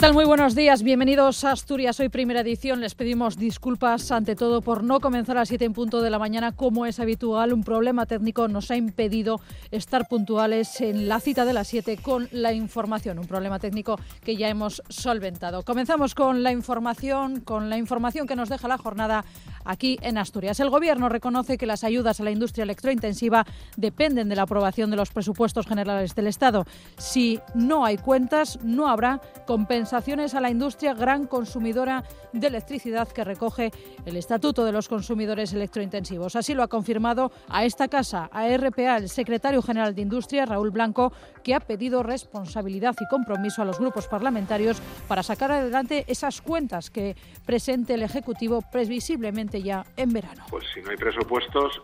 Muy buenos días. Bienvenidos a Asturias. Hoy primera edición. Les pedimos disculpas ante todo por no comenzar a las 7 en punto de la mañana como es habitual. Un problema técnico nos ha impedido estar puntuales en la cita de las 7 con la información. Un problema técnico que ya hemos solventado. Comenzamos con la información, con la información que nos deja la jornada aquí en Asturias. El Gobierno reconoce que las ayudas a la industria electrointensiva dependen de la aprobación de los presupuestos generales del Estado. Si no hay cuentas, no habrá compensaciones a la industria gran consumidora de electricidad que recoge el Estatuto de los Consumidores Electrointensivos. Así lo ha confirmado a esta casa, a RPA, el secretario general de Industria, Raúl Blanco, que ha pedido responsabilidad y compromiso a los grupos parlamentarios para sacar adelante esas cuentas que presente el Ejecutivo previsiblemente en verano. Pues si no hay presupuestos,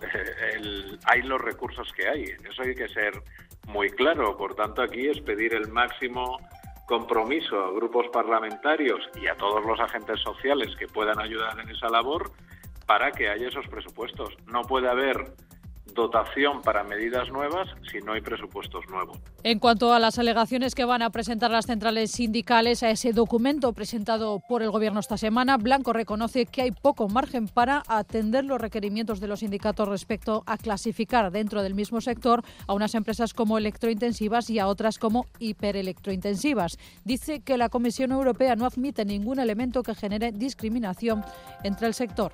hay los recursos que hay. Eso hay que ser muy claro. Por tanto, aquí es pedir el máximo compromiso a grupos parlamentarios y a todos los agentes sociales que puedan ayudar en esa labor para que haya esos presupuestos. No puede haber dotación para medidas nuevas si no hay presupuestos nuevos. En cuanto a las alegaciones que van a presentar las centrales sindicales a ese documento presentado por el Gobierno esta semana, Blanco reconoce que hay poco margen para atender los requerimientos de los sindicatos respecto a clasificar dentro del mismo sector a unas empresas como electrointensivas y a otras como hiperelectrointensivas. Dice que la Comisión Europea no admite ningún elemento que genere discriminación entre el sector.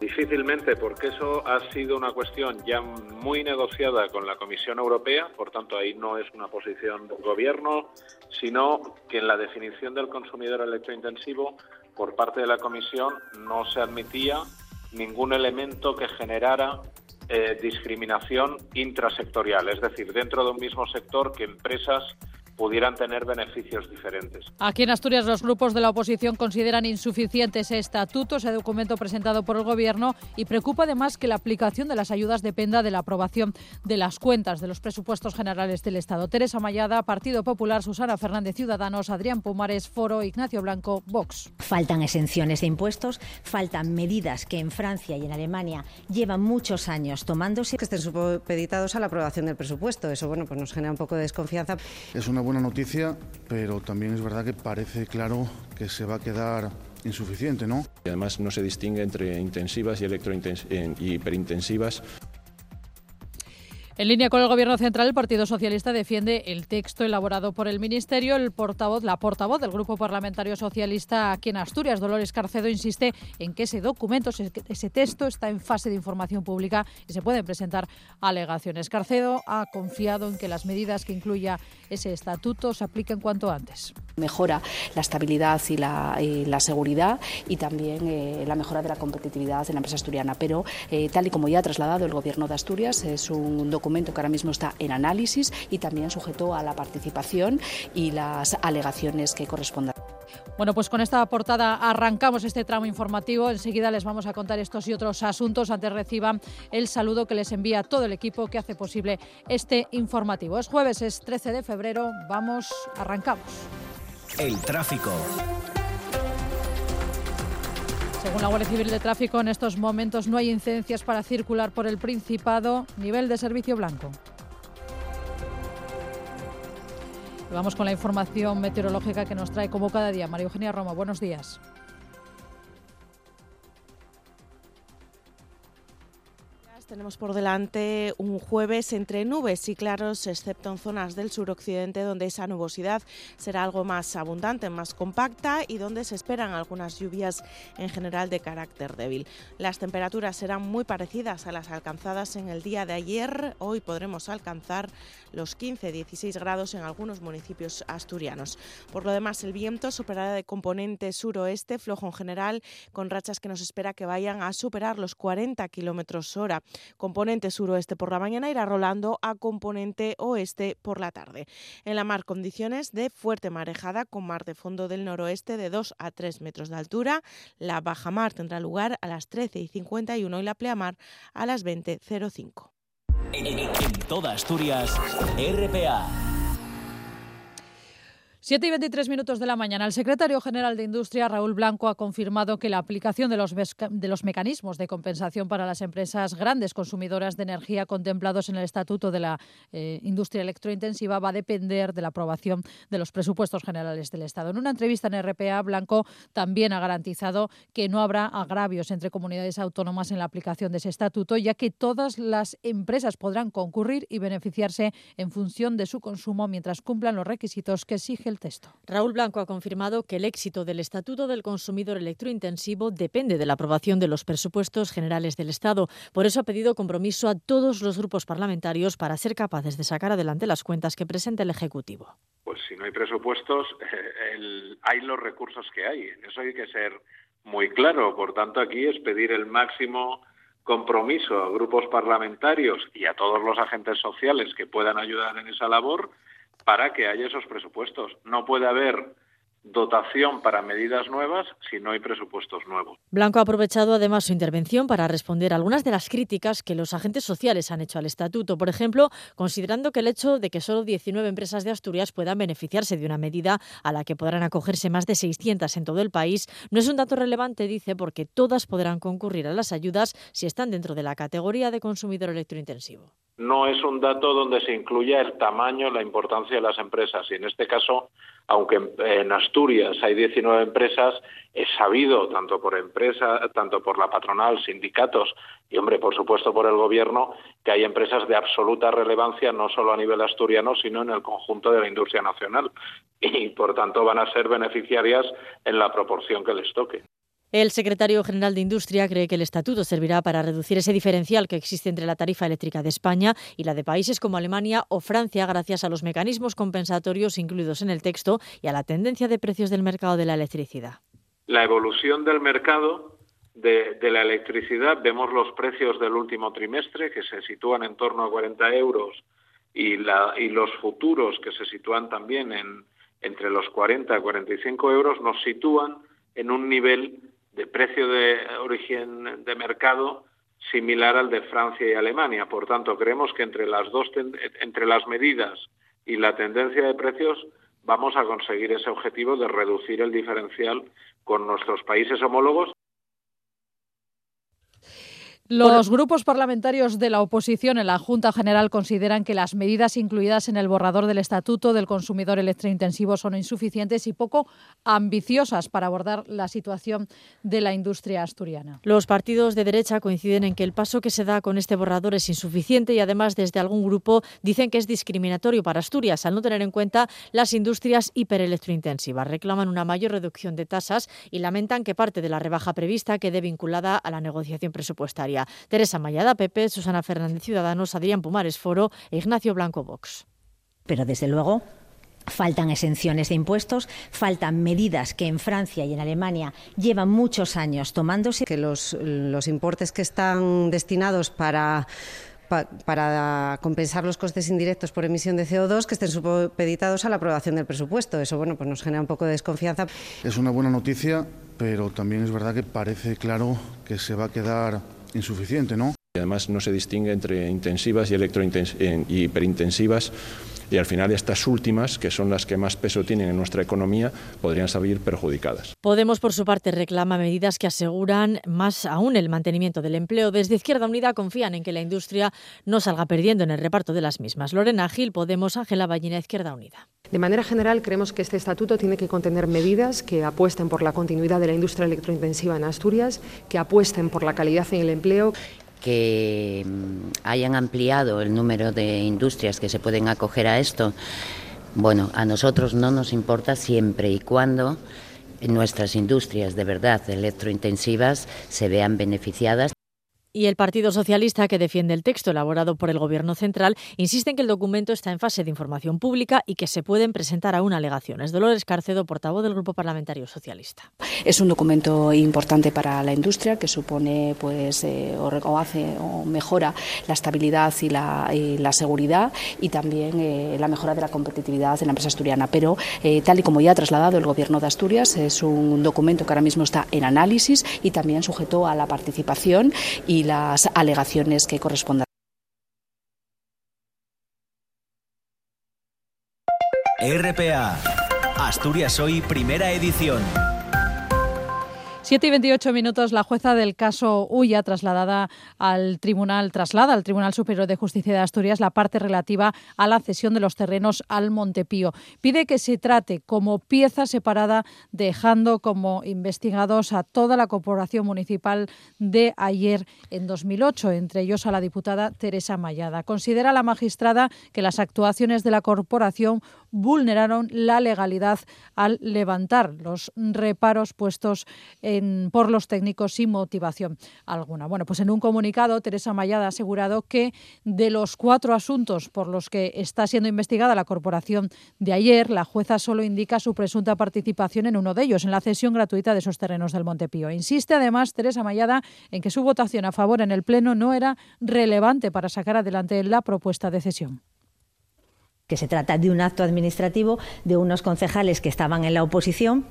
Difícilmente, porque eso ha sido una cuestión ya muy negociada con la Comisión Europea, por tanto ahí no es una posición del Gobierno, sino que en la definición del consumidor electrointensivo por parte de la Comisión no se admitía ningún elemento que generara eh, discriminación intrasectorial, es decir, dentro de un mismo sector que empresas pudieran tener beneficios diferentes. Aquí en Asturias los grupos de la oposición consideran insuficiente ese estatuto, ese documento presentado por el Gobierno y preocupa además que la aplicación de las ayudas dependa de la aprobación de las cuentas de los presupuestos generales del Estado. Teresa Mayada, Partido Popular, Susana Fernández Ciudadanos, Adrián Pumares, Foro, Ignacio Blanco, Vox. Faltan exenciones de impuestos, faltan medidas que en Francia y en Alemania llevan muchos años tomándose. Que estén supeditados a la aprobación del presupuesto. Eso bueno, pues nos genera un poco de desconfianza. Es una buena noticia, pero también es verdad que parece claro que se va a quedar insuficiente, ¿no? Y además no se distingue entre intensivas y, y hiperintensivas. En línea con el Gobierno central, el Partido Socialista defiende el texto elaborado por el Ministerio. La portavoz del Grupo Parlamentario Socialista aquí en Asturias, Dolores Carcedo, insiste en que ese documento, ese texto, está en fase de información pública y se pueden presentar alegaciones. Carcedo ha confiado en que las medidas que incluya ese estatuto se apliquen cuanto antes. Mejora la estabilidad y la, seguridad y también eh, la mejora de la competitividad de la empresa asturiana. Pero, eh, tal y como ya ha trasladado el Gobierno de Asturias, es un documento documento que ahora mismo está en análisis y también sujeto a la participación y las alegaciones que correspondan. Bueno, pues con esta portada arrancamos este tramo informativo. Enseguida les vamos a contar estos y otros asuntos. Antes reciban el saludo que les envía todo el equipo que hace posible este informativo. Es jueves, es 13 de febrero. Vamos, arrancamos. El tráfico. Según la Guardia Civil de Tráfico, en estos momentos no hay incidencias para circular por el Principado. Nivel de servicio blanco. Vamos con la información meteorológica que nos trae como cada día María Eugenia Roma. Buenos días. Tenemos por delante un jueves entre nubes y claros, excepto en zonas del suroccidente donde esa nubosidad será algo más abundante, más compacta y donde se esperan algunas lluvias en general de carácter débil. Las temperaturas serán muy parecidas a las alcanzadas en el día de ayer. Hoy podremos alcanzar los 15-16 grados en algunos municipios asturianos. Por lo demás, el viento superará de componente suroeste, flojo en general, con rachas que nos espera que vayan a superar los 40 kilómetros hora. Componente suroeste por la mañana irá rolando a componente oeste por la tarde. En la mar, condiciones de fuerte marejada con mar de fondo del noroeste de 2 a 3 metros de altura. La baja mar tendrá lugar a las 13 y 51 y la pleamar a las 20.05. En toda Asturias, RPA 7 y 23 minutos de la mañana. El secretario general de Industria, Raúl Blanco, ha confirmado que la aplicación de los, mecanismos de compensación para las empresas grandes consumidoras de energía contemplados en el Estatuto de la eh, Industria Electrointensiva va a depender de la aprobación de los presupuestos generales del Estado. En una entrevista en RPA, Blanco también ha garantizado que no habrá agravios entre comunidades autónomas en la aplicación de ese estatuto, ya que todas las empresas podrán concurrir y beneficiarse en función de su consumo mientras cumplan los requisitos que exige el Raúl Blanco ha confirmado que el éxito del Estatuto del Consumidor Electrointensivo depende de la aprobación de los presupuestos generales del Estado. Por eso ha pedido compromiso a todos los grupos parlamentarios para ser capaces de sacar adelante las cuentas que presenta el Ejecutivo. Pues si no hay presupuestos, hay los recursos que hay. En eso hay que ser muy claro. Por tanto, aquí es pedir el máximo compromiso a grupos parlamentarios y a todos los agentes sociales que puedan ayudar en esa labor para que haya esos presupuestos. No puede haber dotación para medidas nuevas si no hay presupuestos nuevos. Blanco ha aprovechado además su intervención para responder algunas de las críticas que los agentes sociales han hecho al estatuto. Por ejemplo, considerando que el hecho de que solo 19 empresas de Asturias puedan beneficiarse de una medida a la que podrán acogerse más de 600 en todo el país no es un dato relevante, dice, porque todas podrán concurrir a las ayudas si están dentro de la categoría de consumidor electrointensivo no es un dato donde se incluya el tamaño, la importancia de las empresas. Y en este caso, aunque en Asturias hay 19 empresas, es sabido tanto por empresa, tanto por la patronal, sindicatos y, hombre, por supuesto por el gobierno, que hay empresas de absoluta relevancia no solo a nivel asturiano, sino en el conjunto de la industria nacional. Y, por tanto, van a ser beneficiarias en la proporción que les toque. El secretario general de Industria cree que el estatuto servirá para reducir ese diferencial que existe entre la tarifa eléctrica de España y la de países como Alemania o Francia gracias a los mecanismos compensatorios incluidos en el texto y a la tendencia de precios del mercado de la electricidad. La evolución del mercado de, la electricidad, vemos los precios del último trimestre que se sitúan en torno a 40 euros y, y los futuros que se sitúan también en, entre los 40 y 45 euros nos sitúan en un nivel de precio de origen de mercado similar al de Francia y Alemania. Por tanto, creemos que entre las dos entre las medidas y la tendencia de precios vamos a conseguir ese objetivo de reducir el diferencial con nuestros países homólogos los grupos parlamentarios de la oposición en la Junta General consideran que las medidas incluidas en el borrador del Estatuto del Consumidor Electrointensivo son insuficientes y poco ambiciosas para abordar la situación de la industria asturiana. Los partidos de derecha coinciden en que el paso que se da con este borrador es insuficiente y además desde algún grupo dicen que es discriminatorio para Asturias al no tener en cuenta las industrias hiperelectrointensivas. Reclaman una mayor reducción de tasas y lamentan que parte de la rebaja prevista quede vinculada a la negociación presupuestaria. Teresa Mayada, PP, Susana Fernández, Ciudadanos, Adrián Pumares, Foro e Ignacio Blanco, Vox. Pero desde luego Faltan exenciones de impuestos, faltan medidas que en Francia y en Alemania llevan muchos años tomándose. Que los, importes que están destinados para para compensar los costes indirectos por emisión de CO2 que estén supeditados a la aprobación del presupuesto. Eso bueno, pues nos genera un poco de desconfianza. Es una buena noticia, pero también es verdad que parece claro que se va a quedar insuficiente, ¿no? Además no se distingue entre intensivas y, y hiperintensivas y al final estas últimas, que son las que más peso tienen en nuestra economía, podrían salir perjudicadas. Podemos, por su parte, reclama medidas que aseguran más aún el mantenimiento del empleo. Desde Izquierda Unida confían en que la industria no salga perdiendo en el reparto de las mismas. Lorena Gil, Podemos, Ángela Ballina, Izquierda Unida. De manera general, creemos que este estatuto tiene que contener medidas que apuesten por la continuidad de la industria electrointensiva en Asturias, que apuesten por la calidad en el empleo que mm, hayan ampliado el número de industrias que se pueden acoger a esto, bueno, a nosotros no nos importa siempre y cuando nuestras industrias de verdad electrointensivas se vean beneficiadas. Y el Partido Socialista, que defiende el texto elaborado por el Gobierno central, insiste en que el documento está en fase de información pública y que se pueden presentar aún alegaciones. Dolores Carcedo, portavoz del Grupo Parlamentario Socialista. Es un documento importante para la industria que supone, pues, eh, o, hace o mejora la estabilidad y la, seguridad y también eh, la mejora de la competitividad en la empresa asturiana. Pero, eh, tal y como ya ha trasladado el Gobierno de Asturias, es un documento que ahora mismo está en análisis y también sujeto a la participación y y las alegaciones que correspondan. RPA, Asturias Hoy, primera edición. 7 y 28 minutos, la jueza del caso Ulla, trasladada al tribunal, traslada al Tribunal Superior de Justicia de Asturias la parte relativa a la cesión de los terrenos al Montepío. Pide que se trate como pieza separada, dejando como investigados a toda la corporación municipal de ayer en 2008, entre ellos a la diputada Teresa Mayada. Considera la magistrada que las actuaciones de la corporación vulneraron la legalidad al levantar los reparos puestos por los técnicos sin motivación alguna. Bueno, pues en un comunicado, Teresa Mayada ha asegurado que de los cuatro asuntos por los que está siendo investigada la corporación de ayer, la jueza solo indica su presunta participación en uno de ellos, en la cesión gratuita de esos terrenos del Montepío. Insiste además Teresa Mayada en que su votación a favor en el Pleno no era relevante para sacar adelante la propuesta de cesión que se trata de un acto administrativo de unos concejales que estaban en la oposición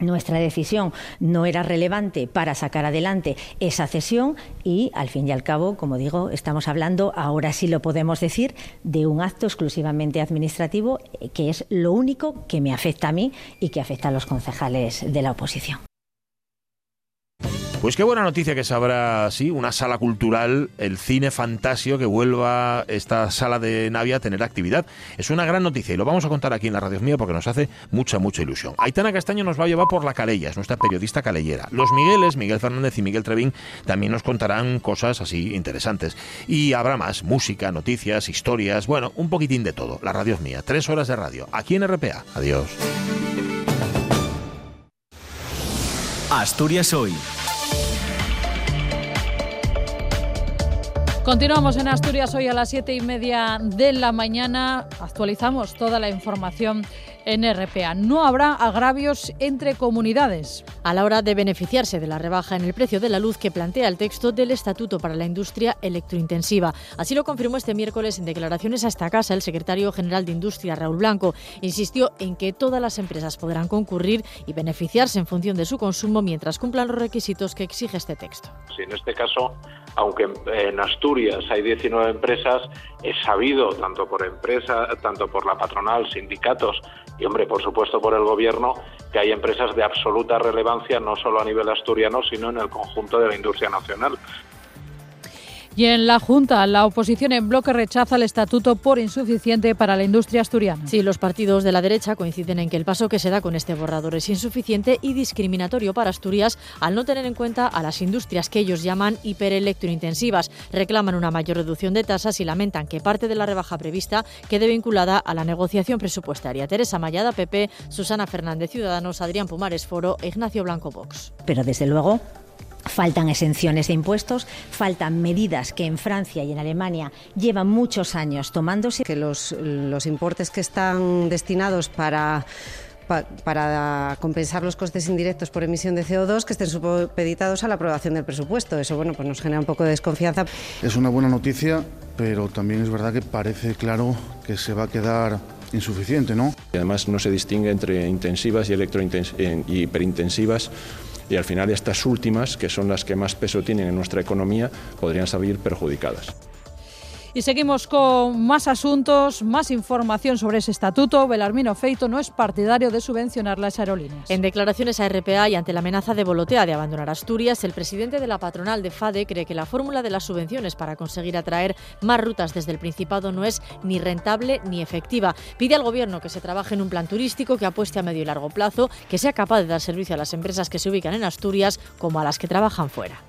nuestra decisión no era relevante para sacar adelante esa cesión y, al fin y al cabo, como digo, estamos hablando, ahora sí lo podemos decir, de un acto exclusivamente administrativo eh, que es lo único que me afecta a mí y que afecta a los concejales de la oposición. Pues qué buena noticia que sabrá, sí, una sala cultural, el cine Fantasio, que vuelva esta sala de Navia a tener actividad. Es una gran noticia y lo vamos a contar aquí en la radio mía porque nos hace mucha, mucha ilusión. Aitana Castaño nos va a llevar por la calella, es nuestra periodista calellera. Los Migueles, Miguel Fernández y Miguel Trevín, también nos contarán cosas así interesantes. Y habrá más, música, noticias, historias, bueno, un poquitín de todo. La radio mía, tres horas de radio, aquí en RPA. Adiós. Asturias hoy. Continuamos en Asturias hoy a las siete y media de la mañana. Actualizamos toda la información en RPA. No habrá agravios entre comunidades. A la hora de beneficiarse de la rebaja en el precio de la luz que plantea el texto del Estatuto para la Industria Electrointensiva. Así lo confirmó este miércoles en declaraciones a esta casa el secretario general de Industria, Raúl Blanco. Insistió en que todas las empresas podrán concurrir y beneficiarse en función de su consumo mientras cumplan los requisitos que exige este texto. Sí, en este caso, aunque en Asturias hay 19 empresas, es sabido tanto por empresa, tanto por la patronal, sindicatos y, hombre, por supuesto por el Gobierno, que hay empresas de absoluta relevancia no solo a nivel asturiano, sino en el conjunto de la industria nacional. Y en la Junta, la oposición en bloque rechaza el estatuto por insuficiente para la industria asturiana. Sí, los partidos de la derecha coinciden en que el paso que se da con este borrador es insuficiente y discriminatorio para Asturias al no tener en cuenta a las industrias que ellos llaman hiperelectrointensivas. Reclaman una mayor reducción de tasas y lamentan que parte de la rebaja prevista quede vinculada a la negociación presupuestaria. Teresa Mayada, PP, Susana Fernández, Ciudadanos, Adrián Pumares, Foro e Ignacio Blanco, Vox. Pero desde luego Faltan exenciones de impuestos, faltan medidas que en Francia y en Alemania llevan muchos años tomándose. Que los, los importes que están destinados para para compensar los costes indirectos por emisión de CO2 que estén supeditados a la aprobación del presupuesto. Eso bueno, pues nos genera un poco de desconfianza. Es una buena noticia, pero también es verdad que parece claro que se va a quedar insuficiente, ¿no? Y además no se distingue entre intensivas y, y hiperintensivas y al final estas últimas, que son las que más peso tienen en nuestra economía, podrían salir perjudicadas. Y seguimos con más asuntos, más información sobre ese estatuto. Belarmino Feito no es partidario de subvencionar las aerolíneas. En declaraciones a RPA y ante la amenaza de Volotea de abandonar Asturias, el presidente de la patronal de FADE cree que la fórmula de las subvenciones para conseguir atraer más rutas desde el Principado no es ni rentable ni efectiva. Pide al Gobierno que se trabaje en un plan turístico que apueste a medio y largo plazo, que sea capaz de dar servicio a las empresas que se ubican en Asturias como a las que trabajan fuera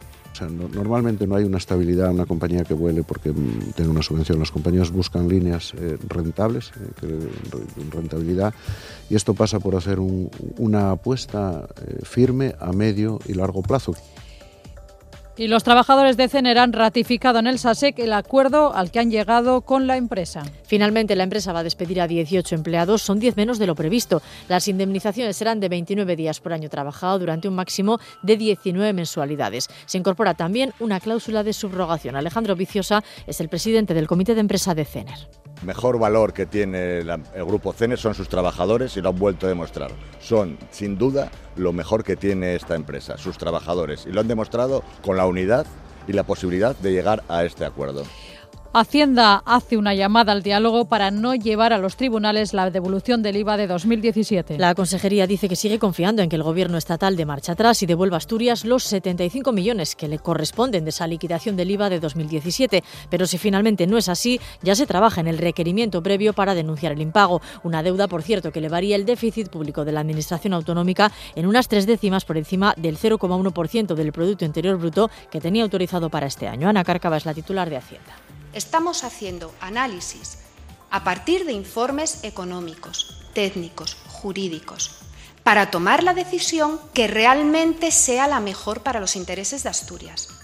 normalmente no hay una estabilidad en una compañía que vuele porque mm, tenga una subvención. Las compañías buscan líneas eh, rentables, eh, rentabilidad, y esto pasa por hacer una apuesta eh, firme a medio y largo plazo. Y los trabajadores de CENER han ratificado en el SASEC el acuerdo al que han llegado con la empresa. Finalmente, la empresa va a despedir a 18 empleados, son 10 menos de lo previsto. Las indemnizaciones serán de 29 días por año trabajado durante un máximo de 19 mensualidades. Se incorpora también una cláusula de subrogación. Alejandro Viciosa es el presidente del comité de empresa de CENER mejor valor que tiene el grupo CENER son sus trabajadores y lo han vuelto a demostrar. Son, sin duda, lo mejor que tiene esta empresa, sus trabajadores, y lo han demostrado con la unidad y la posibilidad de llegar a este acuerdo. Hacienda hace una llamada al diálogo para no llevar a los tribunales la devolución del IVA de 2017. La Consejería dice que sigue confiando en que el Gobierno estatal de marcha atrás y devuelva a Asturias los 75 millones que le corresponden de esa liquidación del IVA de 2017. Pero si finalmente no es así, ya se trabaja en el requerimiento previo para denunciar el impago. Una deuda, por cierto, que elevaría el déficit público de la Administración autonómica en unas tres décimas por encima del 0,1% del Producto Interior Bruto que tenía autorizado para este año. Ana Cárcava es la titular de Hacienda estamos haciendo análisis a partir de informes económicos, técnicos, jurídicos, para tomar la decisión que realmente sea la mejor para los intereses de Asturias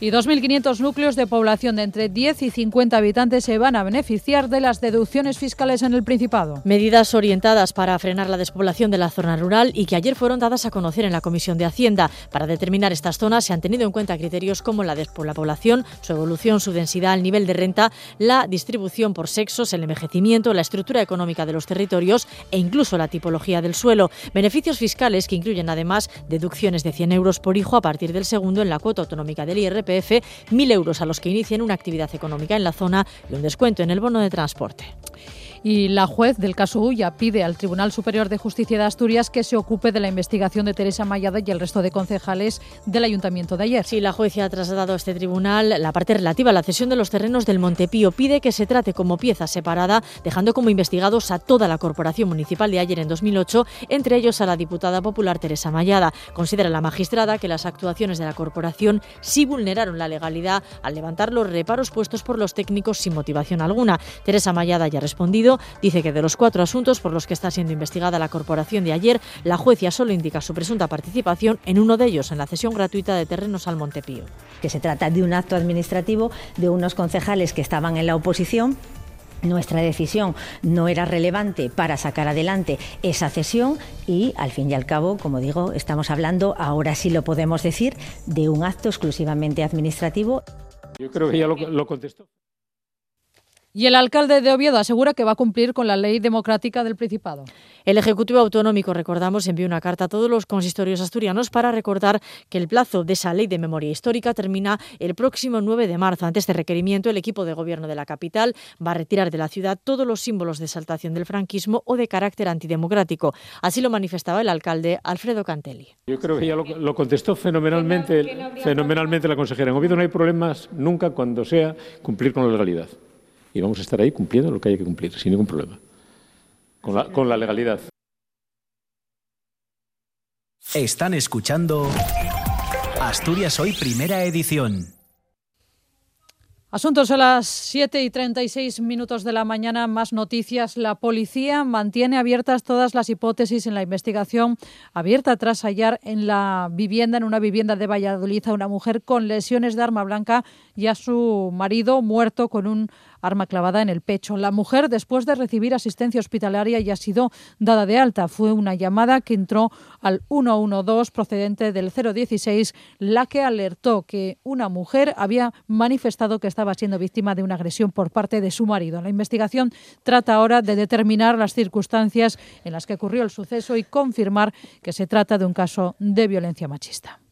y 2.500 núcleos de población de entre 10 y 50 habitantes se van a beneficiar de las deducciones fiscales en el Principado. Medidas orientadas para frenar la despoblación de la zona rural y que ayer fueron dadas a conocer en la Comisión de Hacienda. Para determinar estas zonas se han tenido en cuenta criterios como la de la población, su evolución, su densidad, el nivel de renta, la distribución por sexos, el envejecimiento, la estructura económica de los territorios e incluso la tipología del suelo. Beneficios fiscales que incluyen además deducciones de 100 euros por hijo a partir del segundo en la cuota autonómica del IRP 1.000 euros a los que inicien una actividad económica en la zona y un descuento en el bono de transporte y la juez del caso Ulla pide al Tribunal Superior de Justicia de Asturias que se ocupe de la investigación de Teresa Mayada y el resto de concejales del ayuntamiento de ayer. Sí, la juez ha trasladado a este tribunal la parte relativa a la cesión de los terrenos del Montepío. Pide que se trate como pieza separada, dejando como investigados a toda la corporación municipal de ayer en 2008, entre ellos a la diputada popular Teresa Mayada. Considera la magistrada que las actuaciones de la corporación sí vulneraron la legalidad al levantar los reparos puestos por los técnicos sin motivación alguna. Teresa Mayada ya ha respondido dice que de los cuatro asuntos por los que está siendo investigada la corporación de ayer, la jueza solo indica su presunta participación en uno de ellos, en la cesión gratuita de terrenos al Montepío. Que se trata de un acto administrativo de unos concejales que estaban en la oposición nuestra decisión no era relevante para sacar adelante esa cesión y al fin y al cabo, como digo, estamos hablando, ahora sí lo podemos decir, de un acto exclusivamente administrativo. Yo creo que ya lo, lo contestó. Y el alcalde de Oviedo asegura que va a cumplir con la ley democrática del Principado. El Ejecutivo Autonómico, recordamos, envió una carta a todos los consistorios asturianos para recordar que el plazo de esa ley de memoria histórica termina el próximo 9 de marzo. Ante este requerimiento, el equipo de gobierno de la capital va a retirar de la ciudad todos los símbolos de exaltación del franquismo o de carácter antidemocrático. Así lo manifestaba el alcalde Alfredo Cantelli. Yo creo que ya lo, contestó fenomenalmente, fenomenalmente la consejera. En Oviedo no hay problemas nunca cuando sea cumplir con la legalidad y vamos a estar ahí cumpliendo lo que hay que cumplir, sin ningún problema, con la, con la legalidad. Están escuchando Asturias Hoy Primera Edición. Asuntos a las 7 y 36 minutos de la mañana, más noticias. La policía mantiene abiertas todas las hipótesis en la investigación abierta tras hallar en la vivienda, en una vivienda de Valladolid, a una mujer con lesiones de arma blanca y a su marido muerto con un arma clavada en el pecho. La mujer, después de recibir asistencia hospitalaria, ya ha sido dada de alta. Fue una llamada que entró al 112 procedente del 016, la que alertó que una mujer había manifestado que estaba siendo víctima de una agresión por parte de su marido. La investigación trata ahora de determinar las circunstancias en las que ocurrió el suceso y confirmar que se trata de un caso de violencia machista.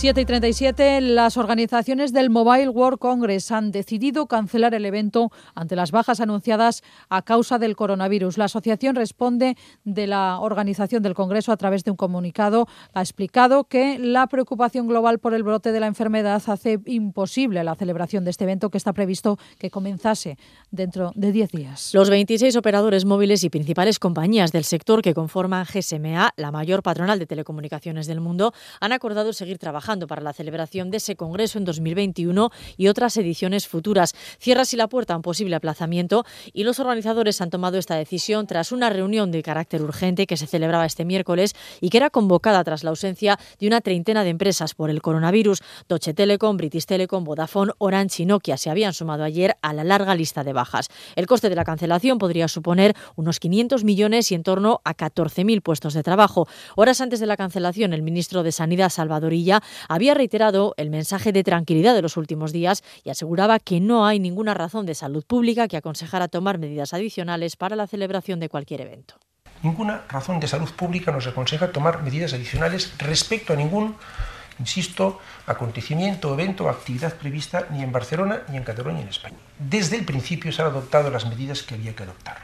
7 y 37, las organizaciones del Mobile World Congress han decidido cancelar el evento ante las bajas anunciadas a causa del coronavirus. La asociación responde de la organización del Congreso a través de un comunicado. Ha explicado que la preocupación global por el brote de la enfermedad hace imposible la celebración de este evento que está previsto que comenzase dentro de 10 días. Los 26 operadores móviles y principales compañías del sector que conforman GSMA, la mayor patronal de telecomunicaciones del mundo, han acordado seguir trabajando para la celebración de ese Congreso en 2021 y otras ediciones futuras. Cierra así la puerta a un posible aplazamiento y los organizadores han tomado esta decisión tras una reunión de carácter urgente que se celebraba este miércoles y que era convocada tras la ausencia de una treintena de empresas por el coronavirus. Deutsche Telekom, British Telecom, Vodafone, Orange y Nokia se habían sumado ayer a la larga lista de bajas. El coste de la cancelación podría suponer unos 500 millones y en torno a 14.000 puestos de trabajo. Horas antes de la cancelación, el ministro de Sanidad, Salvadorilla, había reiterado el mensaje de tranquilidad de los últimos días y aseguraba que no hay ninguna razón de salud pública que aconsejara tomar medidas adicionales para la celebración de cualquier evento. ninguna razón de salud pública nos aconseja tomar medidas adicionales respecto a ningún, insisto, acontecimiento, evento o actividad prevista ni en Barcelona, ni en Cataluña, ni en España. Desde el principio se han adoptado las medidas que había que adoptar.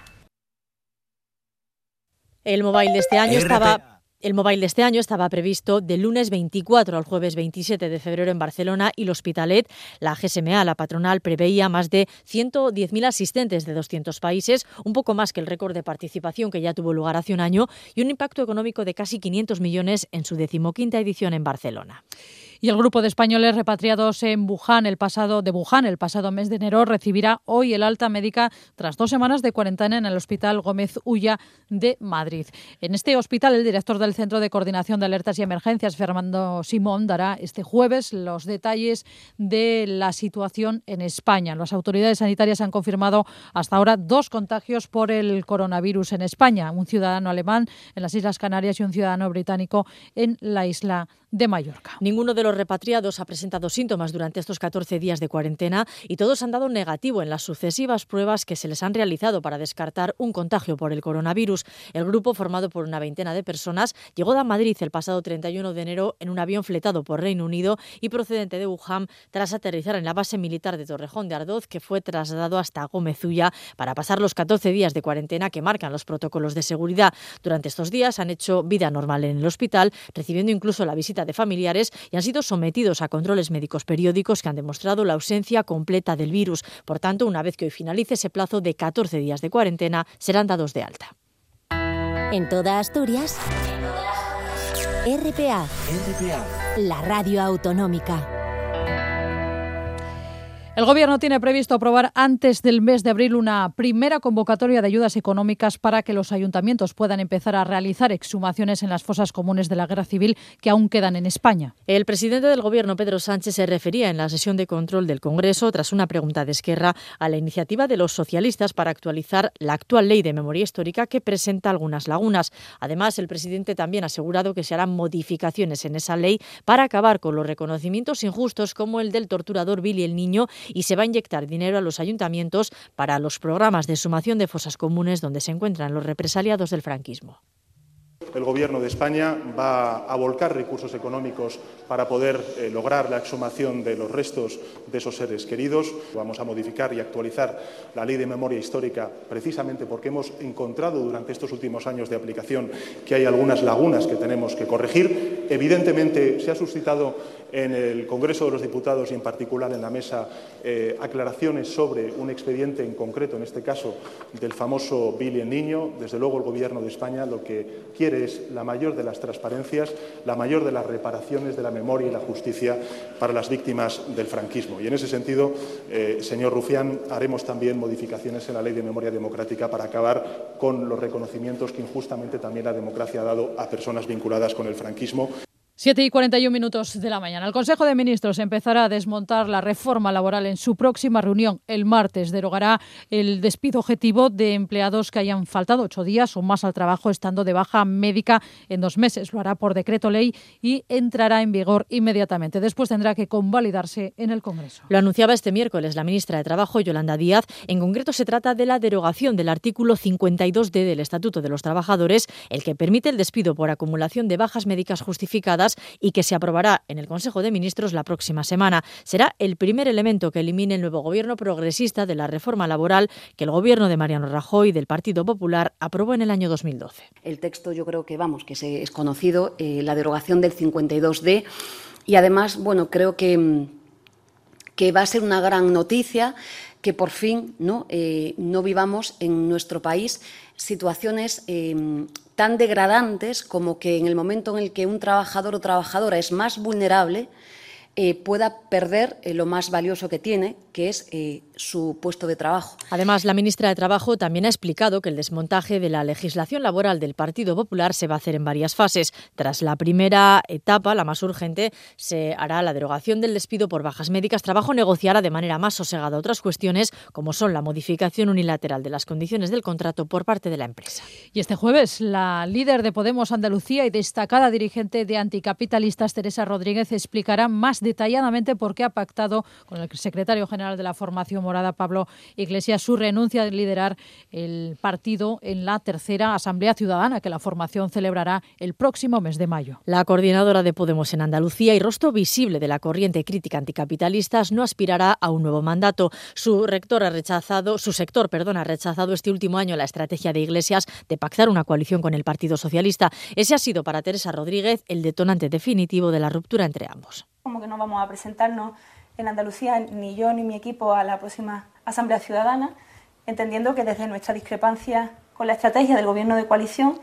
El mobile de este año estaba el mobile de este año estaba previsto del lunes 24 al jueves 27 de febrero en Barcelona y el Hospitalet, la GSMA, la patronal, preveía más de 110.000 asistentes de 200 países, un poco más que el récord de participación que ya tuvo lugar hace un año y un impacto económico de casi 500 millones en su decimoquinta edición en Barcelona. Y el grupo de españoles repatriados en Wuhan el pasado de Wuhan el pasado mes de enero recibirá hoy el alta médica tras dos semanas de cuarentena en el Hospital Gómez Ulla de Madrid. En este hospital, el director del Centro de Coordinación de Alertas y Emergencias, Fernando Simón, dará este jueves los detalles de la situación en España. Las autoridades sanitarias han confirmado hasta ahora dos contagios por el coronavirus en España, un ciudadano alemán en las Islas Canarias y un ciudadano británico en la isla de Mallorca. Ninguno de los repatriados ha presentado síntomas durante estos 14 días de cuarentena y todos han dado negativo en las sucesivas pruebas que se les han realizado para descartar un contagio por el coronavirus. El grupo, formado por una veintena de personas, llegó a Madrid el pasado 31 de enero en un avión fletado por Reino Unido y procedente de Wuhan tras aterrizar en la base militar de Torrejón de Ardoz, que fue trasladado hasta Gómezulla para pasar los 14 días de cuarentena que marcan los protocolos de seguridad. Durante estos días han hecho vida normal en el hospital, recibiendo incluso la visita de familiares y han sido sometidos a controles médicos periódicos que han demostrado la ausencia completa del virus. Por tanto, una vez que hoy finalice ese plazo de 14 días de cuarentena, serán dados de alta. En toda Asturias, RPA, RPA, la radio autonómica. El Gobierno tiene previsto aprobar antes del mes de abril una primera convocatoria de ayudas económicas para que los ayuntamientos puedan empezar a realizar exhumaciones en las fosas comunes de la guerra civil que aún quedan en España. El presidente del Gobierno, Pedro Sánchez, se refería en la sesión de control del Congreso, tras una pregunta de Esquerra, a la iniciativa de los socialistas para actualizar la actual ley de memoria histórica que presenta algunas lagunas. Además, el presidente también ha asegurado que se harán modificaciones en esa ley para acabar con los reconocimientos injustos como el del torturador Billy el Niño y se va a inyectar dinero a los ayuntamientos para los programas de sumación de fosas comunes donde se encuentran los represaliados del franquismo. El Gobierno de España va a volcar recursos económicos para poder eh, lograr la exhumación de los restos de esos seres queridos. Vamos a modificar y actualizar la Ley de Memoria Histórica precisamente porque hemos encontrado durante estos últimos años de aplicación que hay algunas lagunas que tenemos que corregir. Evidentemente, se ha suscitado en el Congreso de los Diputados y en particular en la mesa eh, aclaraciones sobre un expediente en concreto, en este caso del famoso Billy el Niño. Desde luego, el Gobierno de España lo que quiere es la mayor de las transparencias, la mayor de las reparaciones de la memoria y la justicia para las víctimas del franquismo. Y en ese sentido, eh, señor Rufián, haremos también modificaciones en la Ley de Memoria Democrática para acabar con los reconocimientos que injustamente también la democracia ha dado a personas vinculadas con el franquismo. 7 y 41 minutos de la mañana. El Consejo de Ministros empezará a desmontar la reforma laboral en su próxima reunión. El martes derogará el despido objetivo de empleados que hayan faltado ocho días o más al trabajo estando de baja médica en dos meses. Lo hará por decreto ley y entrará en vigor inmediatamente. Después tendrá que convalidarse en el Congreso. Lo anunciaba este miércoles la ministra de Trabajo, Yolanda Díaz. En concreto se trata de la derogación del artículo 52D del Estatuto de los Trabajadores, el que permite el despido por acumulación de bajas médicas justificadas y que se aprobará en el Consejo de Ministros la próxima semana. Será el primer elemento que elimine el nuevo gobierno progresista de la reforma laboral que el gobierno de Mariano Rajoy del Partido Popular aprobó en el año 2012. El texto yo creo que vamos que es conocido, eh, la derogación del 52D y además, bueno, creo que que va a ser una gran noticia que por fin no, eh, no vivamos en nuestro país situaciones eh, tan degradantes como que en el momento en el que un trabajador o trabajadora es más vulnerable, eh, pueda perder eh, lo más valioso que tiene, que es su puesto de trabajo. Además, la ministra de Trabajo también ha explicado que el desmontaje de la legislación laboral del Partido Popular se va a hacer en varias fases. Tras la primera etapa, la más urgente, se hará la derogación del despido por bajas médicas. Trabajo negociará de manera más sosegada otras cuestiones, como son la modificación unilateral de las condiciones del contrato por parte de la empresa. Y este jueves, la líder de Podemos Andalucía y destacada dirigente de anticapitalistas, Teresa Rodríguez, explicará más detalladamente por qué ha pactado con el secretario general de la formación Morada, Pablo Iglesias, su renuncia a liderar el partido en la tercera Asamblea Ciudadana que la formación celebrará el próximo mes de mayo. La coordinadora de Podemos en Andalucía y rostro visible de la corriente crítica anticapitalistas no aspirará a un nuevo mandato. Su rector ha rechazado, su sector, perdón, ha rechazado este último año la estrategia de Iglesias de pactar una coalición con el Partido Socialista. Ese ha sido para Teresa Rodríguez el detonante definitivo de la ruptura entre ambos. Como que no vamos a presentarnos en Andalucía, ni yo ni mi equipo, a la próxima Asamblea Ciudadana, entendiendo que desde nuestra discrepancia con la estrategia del Gobierno de coalición,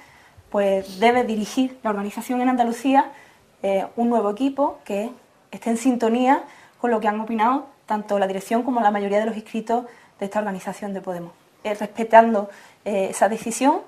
pues debe dirigir la organización en Andalucía eh, un nuevo equipo que esté en sintonía con lo que han opinado tanto la dirección como la mayoría de los inscritos de esta organización de Podemos. Eh, respetando eh, esa decisión,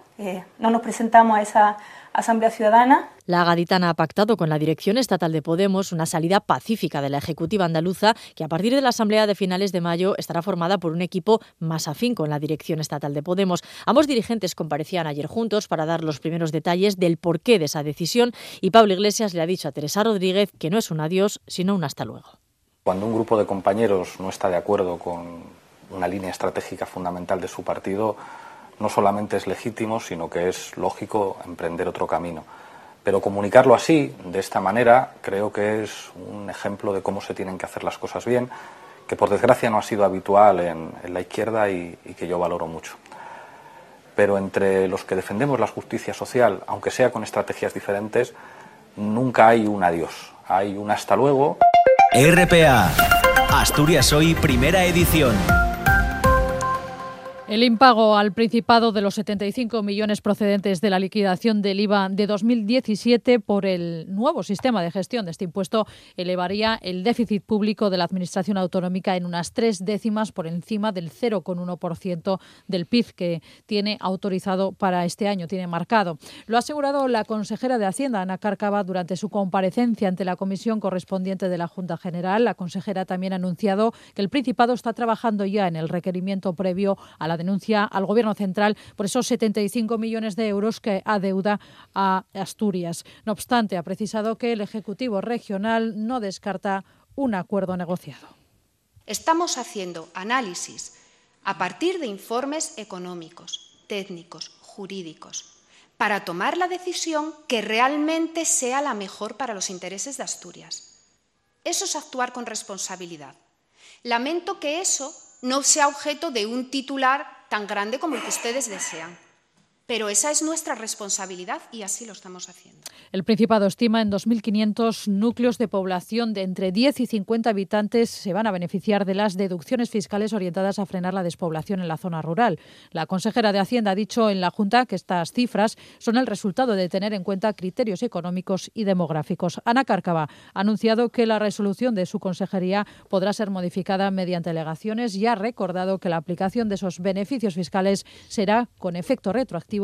no nos presentamos a esa Asamblea Ciudadana. La gaditana ha pactado con la dirección estatal de Podemos una salida pacífica de la Ejecutiva andaluza que a partir de la Asamblea de finales de mayo estará formada por un equipo más afín con la dirección estatal de Podemos. Ambos dirigentes comparecían ayer juntos para dar los primeros detalles del porqué de esa decisión y Pablo Iglesias le ha dicho a Teresa Rodríguez que no es un adiós, sino un hasta luego. Cuando un grupo de compañeros no está de acuerdo con una línea estratégica fundamental de su partido, no solamente es legítimo, sino que es lógico emprender otro camino. Pero comunicarlo así, de esta manera, creo que es un ejemplo de cómo se tienen que hacer las cosas bien, que por desgracia no ha sido habitual en, la izquierda y, y que yo valoro mucho. Pero entre los que defendemos la justicia social, aunque sea con estrategias diferentes, nunca hay un adiós, hay un hasta luego. RPA, Asturias Hoy, primera edición. El impago al Principado de los 75 millones procedentes de la liquidación del IVA de 2017 por el nuevo sistema de gestión de este impuesto elevaría el déficit público de la Administración autonómica en unas tres décimas por encima del 0,1% del PIB que tiene autorizado para este año, tiene marcado. Lo ha asegurado la consejera de Hacienda, Ana Cárcava, durante su comparecencia ante la comisión correspondiente de la Junta General. La consejera también ha anunciado que el Principado está trabajando ya en el requerimiento previo a la denuncia al Gobierno central por esos 75 millones de euros que adeuda a Asturias. No obstante, ha precisado que el Ejecutivo regional no descarta un acuerdo negociado. Estamos haciendo análisis a partir de informes económicos, técnicos, jurídicos, para tomar la decisión que realmente sea la mejor para los intereses de Asturias. Eso es actuar con responsabilidad. Lamento que eso no sea objeto de un titular tan grande como el que ustedes desean. Pero esa es nuestra responsabilidad y así lo estamos haciendo. El Principado estima en 2.500 núcleos de población de entre 10 y 50 habitantes se van a beneficiar de las deducciones fiscales orientadas a frenar la despoblación en la zona rural. La consejera de Hacienda ha dicho en la Junta que estas cifras son el resultado de tener en cuenta criterios económicos y demográficos. Ana Cárcava ha anunciado que la resolución de su consejería podrá ser modificada mediante alegaciones y ha recordado que la aplicación de esos beneficios fiscales será con efecto retroactivo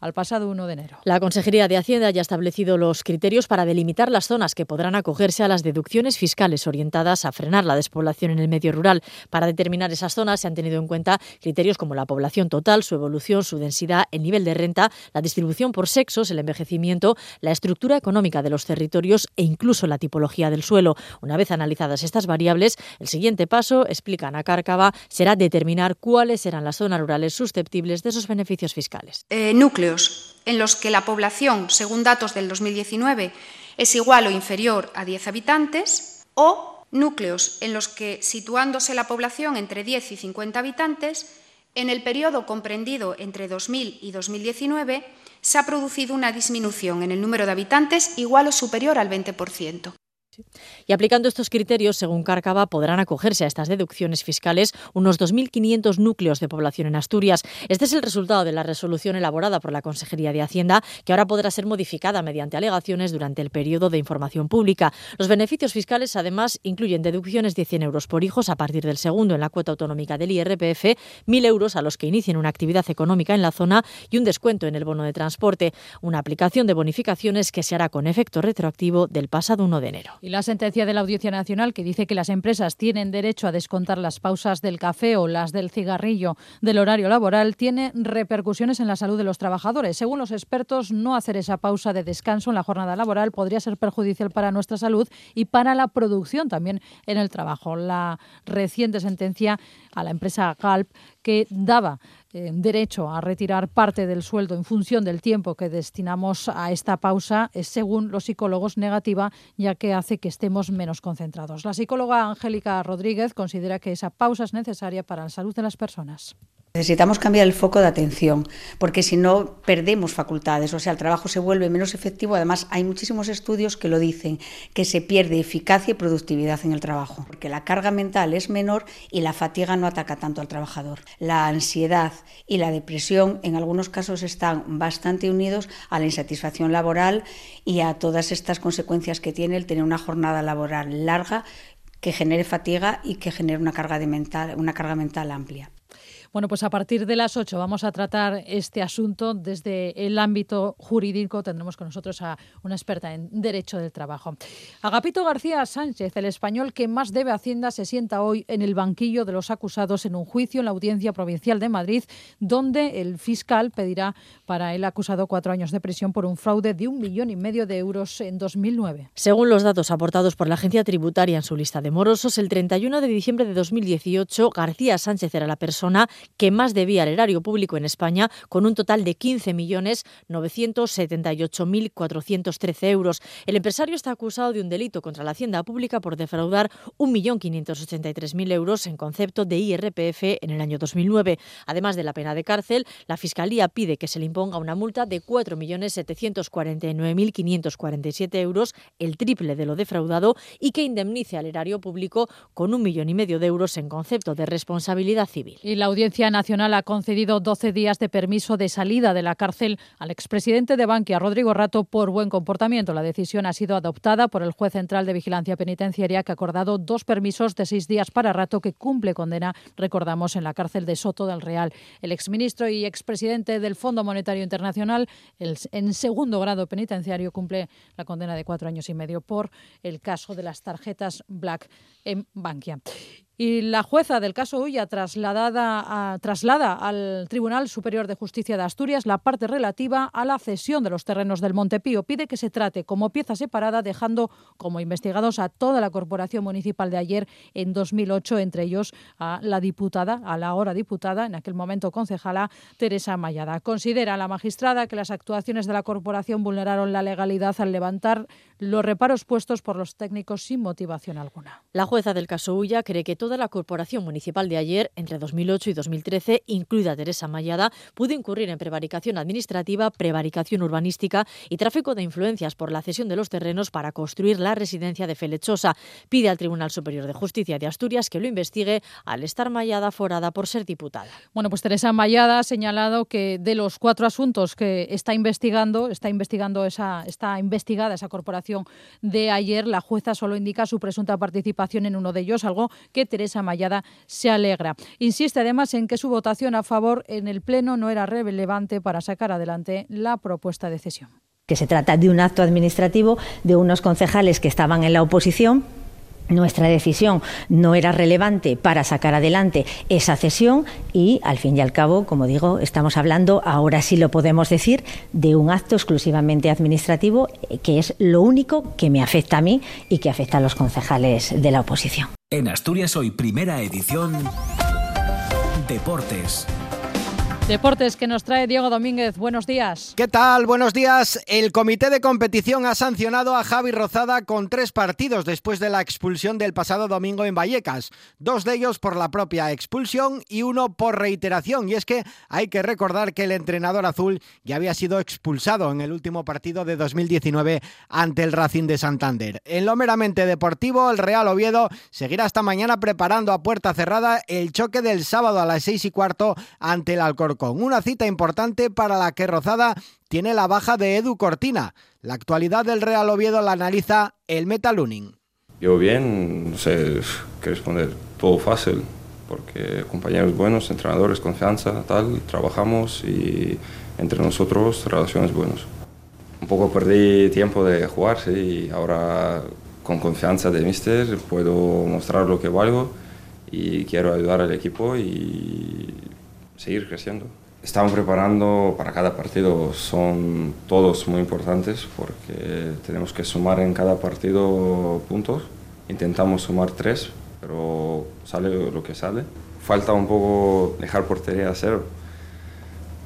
al pasado 1 de enero. La Consejería de Hacienda ya ha establecido los criterios para delimitar las zonas que podrán acogerse a las deducciones fiscales orientadas a frenar la despoblación en el medio rural. Para determinar esas zonas se han tenido en cuenta criterios como la población total, su evolución, su densidad, el nivel de renta, la distribución por sexos, el envejecimiento, la estructura económica de los territorios e incluso la tipología del suelo. Una vez analizadas estas variables, el siguiente paso, explica Ana Cárcava, será determinar cuáles serán las zonas rurales susceptibles de esos beneficios fiscales. Eh, núcleos en los que la población, según datos del 2019, es igual o inferior a 10 habitantes, o núcleos en los que, situándose la población entre 10 y 50 habitantes, en el periodo comprendido entre 2000 y 2019 se ha producido una disminución en el número de habitantes igual o superior al 20%. Y aplicando estos criterios, según Cárcava, podrán acogerse a estas deducciones fiscales unos 2.500 núcleos de población en Asturias. Este es el resultado de la resolución elaborada por la Consejería de Hacienda, que ahora podrá ser modificada mediante alegaciones durante el periodo de información pública. Los beneficios fiscales, además, incluyen deducciones de 100 euros por hijos a partir del segundo en la cuota autonómica del IRPF, 1.000 euros a los que inicien una actividad económica en la zona y un descuento en el bono de transporte. Una aplicación de bonificaciones que se hará con efecto retroactivo del pasado 1 de enero. Y la sentencia de la Audiencia Nacional que dice que las empresas tienen derecho a descontar las pausas del café o las del cigarrillo del horario laboral tiene repercusiones en la salud de los trabajadores. Según los expertos, no hacer esa pausa de descanso en la jornada laboral podría ser perjudicial para nuestra salud y para la producción también en el trabajo. La reciente sentencia a la empresa Galp que daba eh, derecho a retirar parte del sueldo en función del tiempo que destinamos a esta pausa es, según los psicólogos, negativa, ya que hace que estemos menos concentrados. La psicóloga Angélica Rodríguez considera que esa pausa es necesaria para la salud de las personas. Necesitamos cambiar el foco de atención, porque si no perdemos facultades, o sea, el trabajo se vuelve menos efectivo. Además, hay muchísimos estudios que lo dicen, que se pierde eficacia y productividad en el trabajo, porque la carga mental es menor y la fatiga no ataca tanto al trabajador. La ansiedad y la depresión en algunos casos están bastante unidos a la insatisfacción laboral y a todas estas consecuencias que tiene el tener una jornada laboral larga que genere fatiga y que genere una carga, de mental, una carga mental amplia. Bueno, pues a partir de las 8 vamos a tratar este asunto desde el ámbito jurídico. Tendremos con nosotros a una experta en Derecho del Trabajo. Agapito García Sánchez, el español que más debe Hacienda, se sienta hoy en el banquillo de los acusados en un juicio en la Audiencia Provincial de Madrid, donde el fiscal pedirá para el acusado cuatro años de prisión por un fraude de un millón y medio de euros en 2009. Según los datos aportados por la agencia tributaria en su lista de morosos, el 31 de diciembre de 2018, García Sánchez era la persona que más debía al erario público en España, con un total de 15.978.413 euros. El empresario está acusado de un delito contra la hacienda pública por defraudar 1.583.000 euros en concepto de IRPF en el año 2009. Además de la pena de cárcel, la Fiscalía pide que se le imponga una multa de 4.749.547 euros, el triple de lo defraudado, y que indemnice al erario público con un millón y medio de euros en concepto de responsabilidad civil. Y la Audiencia Nacional ha concedido 12 días de permiso de salida de la cárcel al expresidente de Bankia, Rodrigo Rato, por buen comportamiento. La decisión ha sido adoptada por el juez central de vigilancia penitenciaria, que ha acordado dos permisos de seis días para Rato, que cumple condena, recordamos, en la cárcel de Soto del Real. El exministro y expresidente del Fondo Monetario Internacional, en segundo grado penitenciario, cumple la condena de cuatro años y medio por el caso de las tarjetas Black en Bankia. Y la jueza del caso Ulla trasladada traslada al Tribunal Superior de Justicia de Asturias la parte relativa a la cesión de los terrenos del Montepío. Pide que se trate como pieza separada, dejando como investigados a toda la corporación municipal de ayer en 2008, entre ellos a la diputada, a la ahora diputada, en aquel momento concejala, Teresa Mayada. Considera la magistrada que las actuaciones de la corporación vulneraron la legalidad al levantar los reparos puestos por los técnicos sin motivación alguna. La jueza del caso Ulla cree que toda la corporación municipal de ayer, entre 2008 y 2013, incluida Teresa Mayada, pudo incurrir en prevaricación administrativa, prevaricación urbanística y tráfico de influencias por la cesión de los terrenos para construir la residencia de Felechosa. Pide al Tribunal Superior de Justicia de Asturias que lo investigue al estar Mayada forada por ser diputada. Bueno, pues Teresa Mayada ha señalado que de los cuatro asuntos que está investigando, está investigando esa, está investigada esa corporación de ayer, la jueza solo indica su presunta participación en uno de ellos, algo que Teresa Mayada se alegra. Insiste además en que su votación a favor en el Pleno no era relevante para sacar adelante la propuesta de cesión. Que se trata de un acto administrativo de unos concejales que estaban en la oposición nuestra decisión no era relevante para sacar adelante esa cesión y, al fin y al cabo, como digo, estamos hablando, ahora sí lo podemos decir, de un acto exclusivamente administrativo eh, que es lo único que me afecta a mí y que afecta a los concejales de la oposición. En Asturias hoy primera edición Deportes. Deportes que nos trae Diego Domínguez. Buenos días. ¿Qué tal? Buenos días. El comité de competición ha sancionado a Javi Rozada con tres partidos después de la expulsión del pasado domingo en Vallecas. Dos de ellos por la propia expulsión y uno por reiteración. Y es que hay que recordar que el entrenador azul ya había sido expulsado en el último partido de 2019 ante el Racing de Santander. En lo meramente deportivo, el Real Oviedo seguirá esta mañana preparando a puerta cerrada el choque del sábado a las seis y cuarto ante el Alcorcón con una cita importante para la que Rozada tiene la baja de Edu Cortina. La actualidad del Real Oviedo la analiza el Metaluning. Yo bien, no sé qué responder, todo fácil, porque compañeros buenos, entrenadores, confianza, tal, trabajamos y entre nosotros relaciones buenas. Un poco perdí tiempo de jugar, sí, y ahora con confianza de mister, puedo mostrar lo que valgo y quiero ayudar al equipo y seguir creciendo. Estamos preparando para cada partido, son todos muy importantes porque tenemos que sumar en cada partido puntos. Intentamos sumar tres, pero sale lo que sale. Falta un poco dejar portería a cero,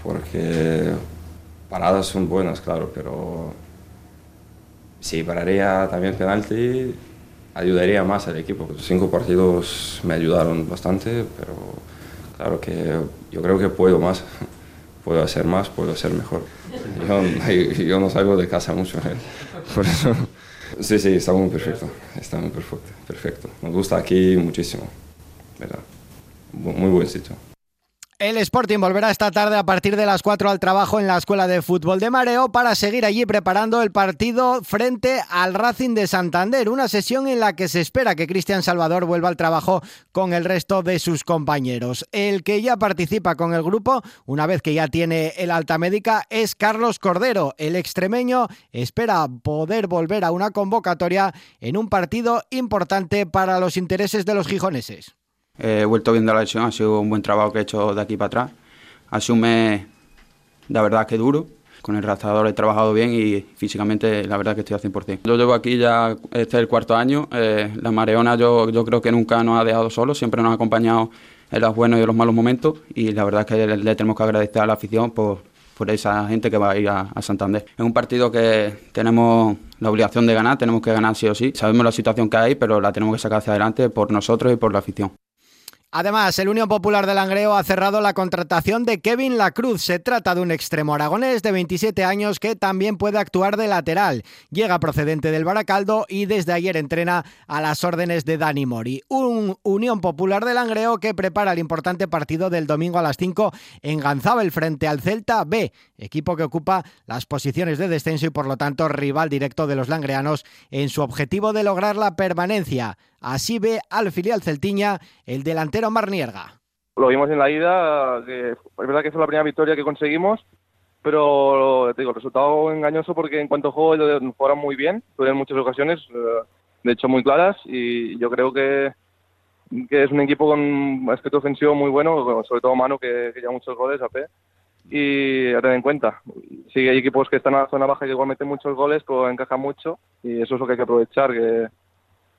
porque paradas son buenas, claro, pero si pararía también penalti, ayudaría más al equipo. Cinco partidos me ayudaron bastante, pero claro que yo creo que puedo más. Puedo hacer más, puedo hacer mejor. Yo, yo no salgo de casa mucho, ¿eh? por eso. Sí, sí, está muy perfecto, está muy perfecto, perfecto. Nos gusta aquí muchísimo, ¿verdad? Muy buen sitio. El Sporting volverá esta tarde a partir de las 4 al trabajo en la Escuela de Fútbol de Mareo para seguir allí preparando el partido frente al Racing de Santander, una sesión en la que se espera que Cristian Salvador vuelva al trabajo con el resto de sus compañeros. El que ya participa con el grupo, una vez que ya tiene el alta médica, es Carlos Cordero. El extremeño espera poder volver a una convocatoria en un partido importante para los intereses de los gijoneses. He vuelto viendo la lesión, ha sido un buen trabajo que he hecho de aquí para atrás. Ha sido un mes, la verdad, que duro. Con el rastrador he trabajado bien y físicamente la verdad que estoy al 100%. Yo llevo aquí ya, este es el cuarto año. Eh, la Mareona yo, yo creo que nunca nos ha dejado solos, siempre nos ha acompañado en los buenos y en los malos momentos y la verdad que le, tenemos que agradecer a la afición por, por esa gente que va a ir a, Santander. Es un partido que tenemos la obligación de ganar, tenemos que ganar sí o sí. Sabemos la situación que hay, pero la tenemos que sacar hacia adelante por nosotros y por la afición. Además, el Unión Popular de Langreo ha cerrado la contratación de Kevin Lacruz. Se trata de un extremo aragonés de 27 años que también puede actuar de lateral. Llega procedente del Baracaldo y desde ayer entrena a las órdenes de Dani Mori. Un Unión Popular de Langreo que prepara el importante partido del domingo a las 5 en Ganzábal frente al Celta B, equipo que ocupa las posiciones de descenso y por lo tanto rival directo de los langreanos en su objetivo de lograr la permanencia. Así ve al filial celtiña el delantero Marnierga. Lo vimos en la ida, que es verdad que fue la primera victoria que conseguimos, pero te digo, resultado engañoso porque en cuanto a juego jugaron muy bien, tuvieron muchas ocasiones, eh, de hecho muy claras, y yo creo que, que es un equipo con aspecto ofensivo muy bueno, sobre todo Mano, que, que lleva muchos goles a P. Y a tener en cuenta, si hay equipos que están en la zona baja y que igual meten muchos goles, pues encajan mucho, y eso es lo que hay que aprovechar, que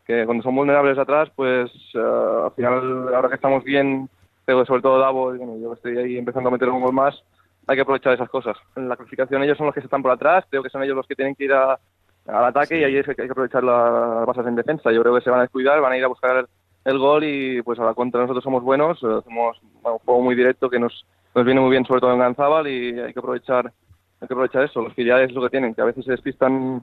que cuando son vulnerables atrás, pues uh, al final, ahora que estamos bien, pero sobre todo Davo, yo estoy ahí empezando a meter un gol más, hay que aprovechar esas cosas. En la clasificación ellos son los que están por atrás, creo que son ellos los que tienen que ir a, al ataque y ahí hay que aprovechar las bases en defensa. Yo creo que se van a descuidar, van a ir a buscar el, el gol y pues a la contra nosotros somos buenos, hacemos un juego muy directo que nos, nos viene muy bien sobre todo en Ganzábal y hay que aprovechar hay que aprovechar eso, los filiales es lo que tienen, que a veces se despistan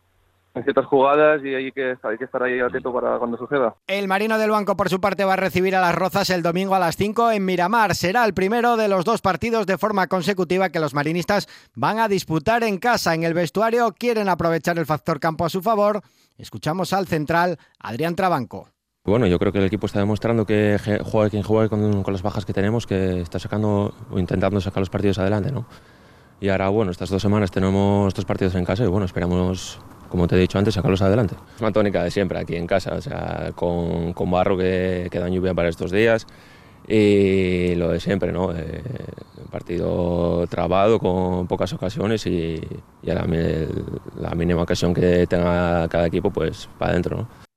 en ciertas jugadas y hay que, hay que estar ahí atento para cuando suceda. El Marino del Banco, por su parte, va a recibir a las Rozas el domingo a las 5 en Miramar. Será el primero de los dos partidos de forma consecutiva que los marinistas van a disputar en casa. En el vestuario quieren aprovechar el factor campo a su favor. Escuchamos al central Adrián Trabanco. Bueno, yo creo que el equipo está demostrando que juega quien juegue con, con las bajas que tenemos, que está sacando o intentando sacar los partidos adelante, ¿no? Y ahora, bueno, estas dos semanas tenemos dos partidos en casa y bueno, esperamos como te he dicho antes, sacarlos adelante. Es una tónica de siempre aquí en casa, o sea, con, con barro que, que da lluvia para estos días y lo de siempre, ¿no? Eh, partido trabado con pocas ocasiones y, y a la, la, mínima ocasión que tenga cada equipo, pues para adentro, ¿no?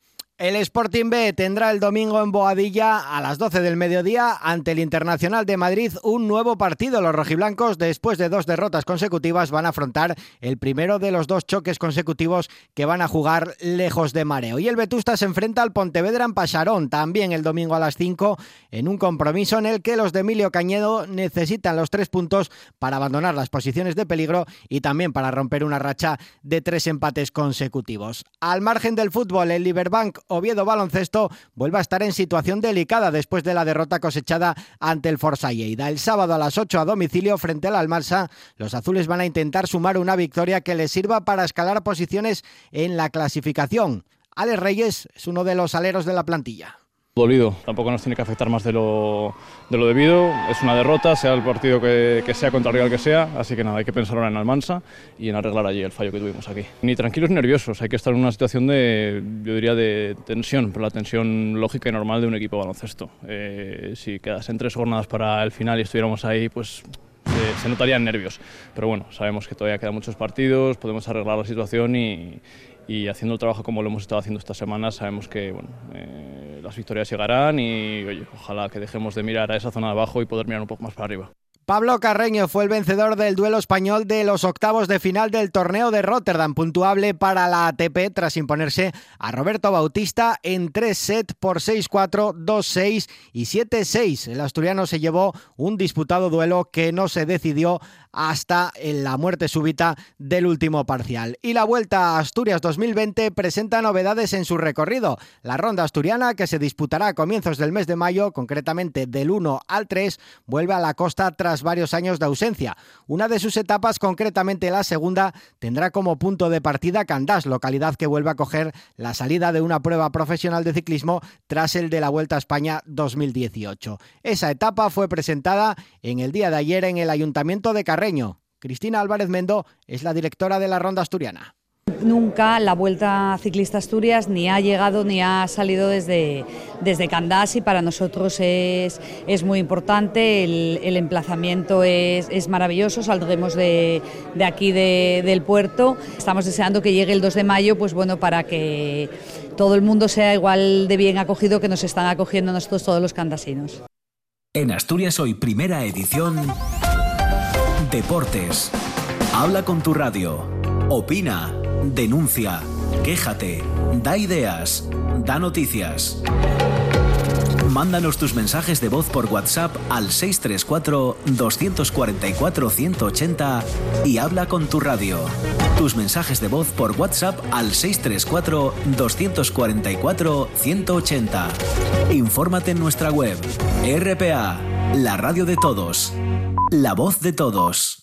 El Sporting B tendrá el domingo en Boadilla a las 12 del mediodía ante el Internacional de Madrid un nuevo partido. Los rojiblancos, después de dos derrotas consecutivas, van a afrontar el primero de los dos choques consecutivos que van a jugar lejos de mareo. Y el Vetusta se enfrenta al Pontevedra en Pasarón, también el domingo a las 5, en un compromiso en el que los de Emilio Cañedo necesitan los tres puntos para abandonar las posiciones de peligro y también para romper una racha de tres empates consecutivos. Al margen del fútbol, el Liberbank Oviedo Baloncesto vuelve a estar en situación delicada después de la derrota cosechada ante el Forza Lleida. El sábado a las 8 a domicilio frente al Almarsa, los azules van a intentar sumar una victoria que les sirva para escalar posiciones en la clasificación. Alex Reyes es uno de los aleros de la plantilla. Dolido, tampoco nos tiene que afectar más de lo, de lo debido, es una derrota, sea el partido que, sea contra el rival que sea, así que nada, hay que pensar ahora en Almansa y en arreglar allí el fallo que tuvimos aquí. Ni tranquilos ni nerviosos, hay que estar en una situación de, yo diría, de tensión, pero la tensión lógica y normal de un equipo baloncesto. Eh, si quedasen tres jornadas para el final y estuviéramos ahí, pues eh, se notarían nervios. Pero bueno, sabemos que todavía quedan muchos partidos, podemos arreglar la situación y, y haciendo el trabajo como lo hemos estado haciendo esta semana, sabemos que bueno, eh, las victorias llegarán y oye, ojalá que dejemos de mirar a esa zona de abajo y poder mirar un poco más para arriba. Pablo Carreño fue el vencedor del duelo español de los octavos de final del torneo de Rotterdam, puntuable para la ATP tras imponerse a Roberto Bautista en tres sets por 6-4, 2-6 y 7-6. El asturiano se llevó un disputado duelo que no se decidió hasta la muerte súbita del último parcial. Y la Vuelta a Asturias 2020 presenta novedades en su recorrido. La ronda asturiana, que se disputará a comienzos del mes de mayo, concretamente del 1 al 3, vuelve a la costa tras varios años de ausencia. Una de sus etapas, concretamente la segunda, tendrá como punto de partida Candás, localidad que vuelve a coger la salida de una prueba profesional de ciclismo tras el de la Vuelta a España 2018. Esa etapa fue presentada en el día de ayer en el Ayuntamiento de Carreño Cristina Álvarez Mendo es la directora de la Ronda Asturiana. Nunca la Vuelta Ciclista Asturias ni ha llegado ni ha salido desde, desde Candás y para nosotros es, es muy importante, el, emplazamiento es, es, maravilloso, saldremos de, de aquí del puerto, estamos deseando que llegue el 2 de mayo, pues bueno, para que todo el mundo sea igual de bien acogido que nos están acogiendo nosotros todos los candasinos. En Asturias hoy primera edición Deportes. Habla con tu radio. Opina. Denuncia. Quéjate. Da ideas. Da noticias. Mándanos tus mensajes de voz por WhatsApp al 634-244-180 y habla con tu radio. Tus mensajes de voz por WhatsApp al 634-244-180. Infórmate en nuestra web. RPA, la radio de todos. La voz de todos.